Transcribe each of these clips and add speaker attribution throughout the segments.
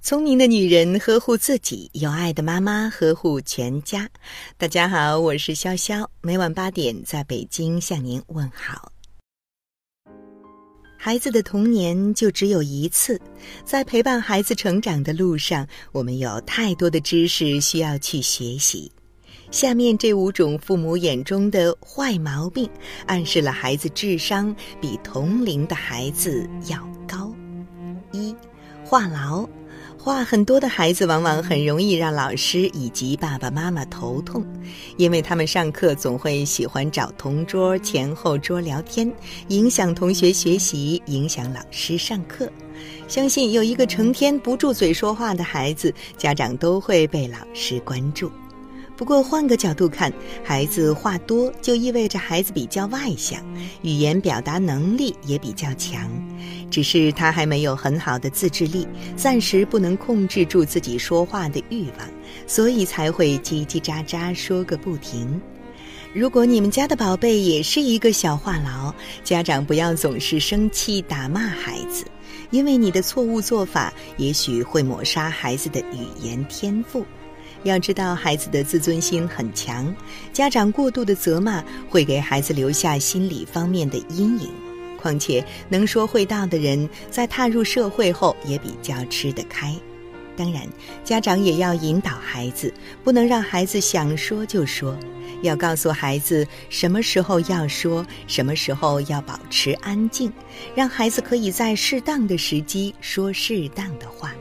Speaker 1: 聪明的女人呵护自己，有爱的妈妈呵护全家。大家好，我是潇潇，每晚八点在北京向您问好。孩子的童年就只有一次，在陪伴孩子成长的路上，我们有太多的知识需要去学习。下面这五种父母眼中的坏毛病，暗示了孩子智商比同龄的孩子要高。一，话痨。话很多的孩子往往很容易让老师以及爸爸妈妈头痛，因为他们上课总会喜欢找同桌、前后桌聊天，影响同学学习，影响老师上课。相信有一个成天不住嘴说话的孩子，家长都会被老师关注。不过换个角度看，孩子话多就意味着孩子比较外向，语言表达能力也比较强，只是他还没有很好的自制力，暂时不能控制住自己说话的欲望，所以才会叽叽喳喳说个不停。如果你们家的宝贝也是一个小话痨，家长不要总是生气打骂孩子，因为你的错误做法也许会抹杀孩子的语言天赋。要知道，孩子的自尊心很强，家长过度的责骂会给孩子留下心理方面的阴影。况且，能说会道的人在踏入社会后也比较吃得开。当然，家长也要引导孩子，不能让孩子想说就说，要告诉孩子什么时候要说，什么时候要保持安静，让孩子可以在适当的时机说适当的话。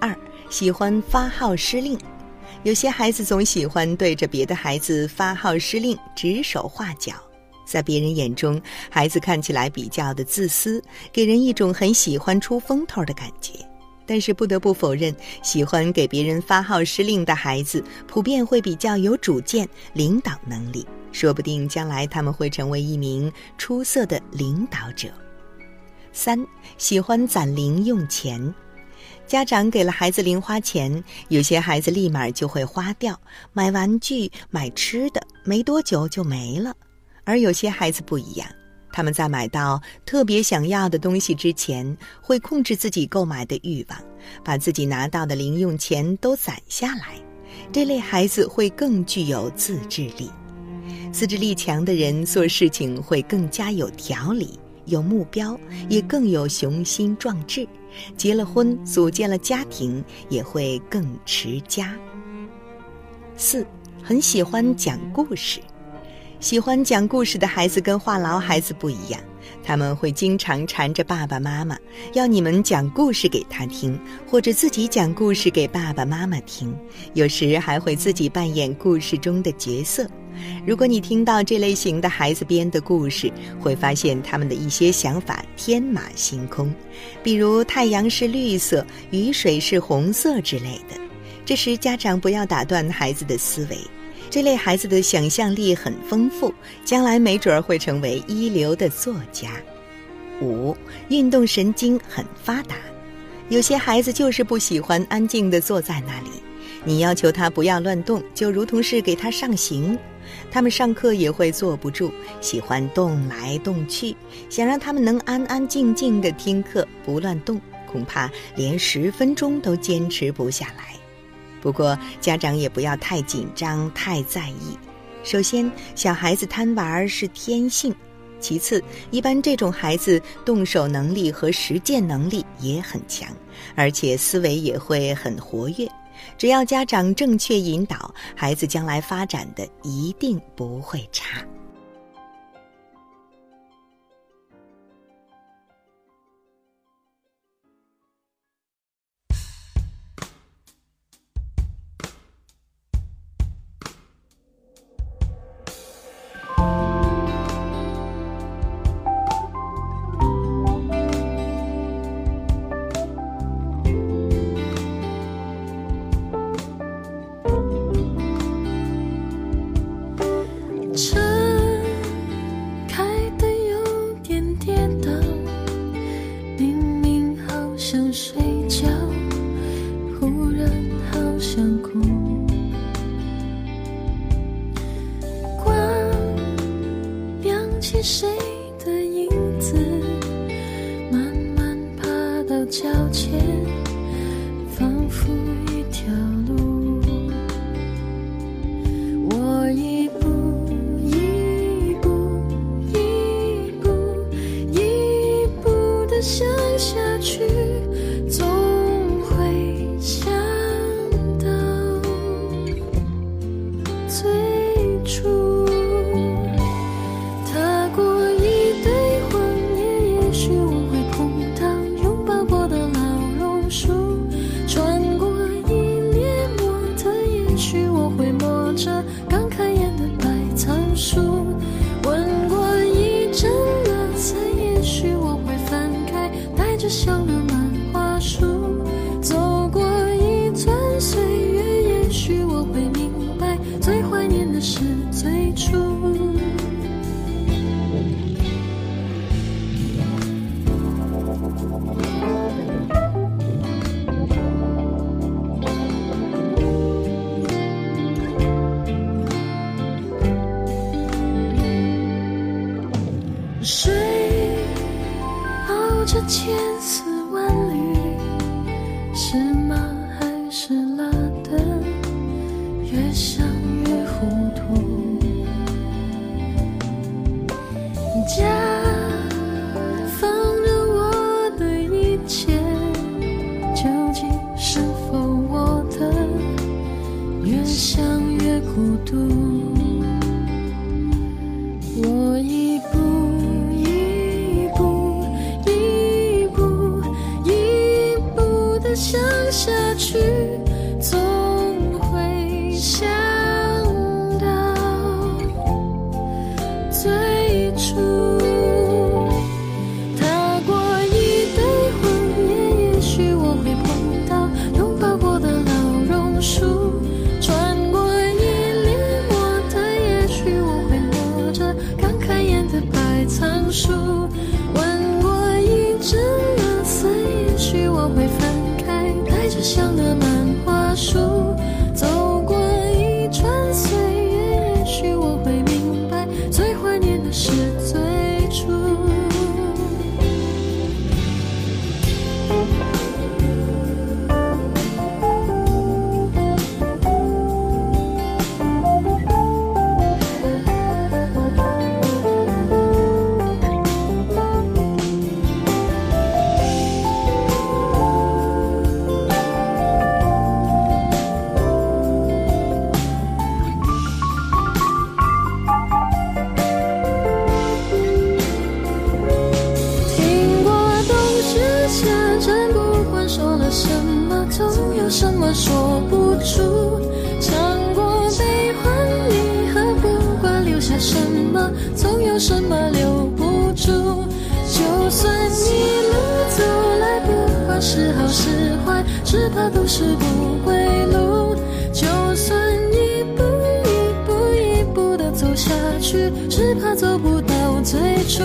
Speaker 1: 二。喜欢发号施令，有些孩子总喜欢对着别的孩子发号施令、指手画脚，在别人眼中，孩子看起来比较的自私，给人一种很喜欢出风头的感觉。但是不得不否认，喜欢给别人发号施令的孩子，普遍会比较有主见、领导能力，说不定将来他们会成为一名出色的领导者。三，喜欢攒零用钱。家长给了孩子零花钱，有些孩子立马就会花掉，买玩具、买吃的，没多久就没了；而有些孩子不一样，他们在买到特别想要的东西之前，会控制自己购买的欲望，把自己拿到的零用钱都攒下来。这类孩子会更具有自制力，自制力强的人做事情会更加有条理。有目标，也更有雄心壮志；结了婚，组建了家庭，也会更持家。四，很喜欢讲故事。喜欢讲故事的孩子跟话痨孩子不一样，他们会经常缠着爸爸妈妈，要你们讲故事给他听，或者自己讲故事给爸爸妈妈听，有时还会自己扮演故事中的角色。如果你听到这类型的孩子编的故事，会发现他们的一些想法天马行空，比如太阳是绿色，雨水是红色之类的。这时家长不要打断孩子的思维。这类孩子的想象力很丰富，将来没准儿会成为一流的作家。五，运动神经很发达，有些孩子就是不喜欢安静地坐在那里，你要求他不要乱动，就如同是给他上刑。他们上课也会坐不住，喜欢动来动去，想让他们能安安静静地听课，不乱动，恐怕连十分钟都坚持不下来。不过，家长也不要太紧张、太在意。首先，小孩子贪玩是天性；其次，一般这种孩子动手能力和实践能力也很强，而且思维也会很活跃。只要家长正确引导，孩子将来发展的一定不会差。
Speaker 2: 起谁的影子，慢慢爬到脚前，仿佛一条路。我一步一步一步一步的向。家放着我的一切究竟是否我的越想越孤独？说不出，尝过悲欢离合，不管留下什么，总有什么留不住。就算一路走来，不管是好是坏，只怕都是不归路。就算一步一步一步的走下去，只怕走不到最初。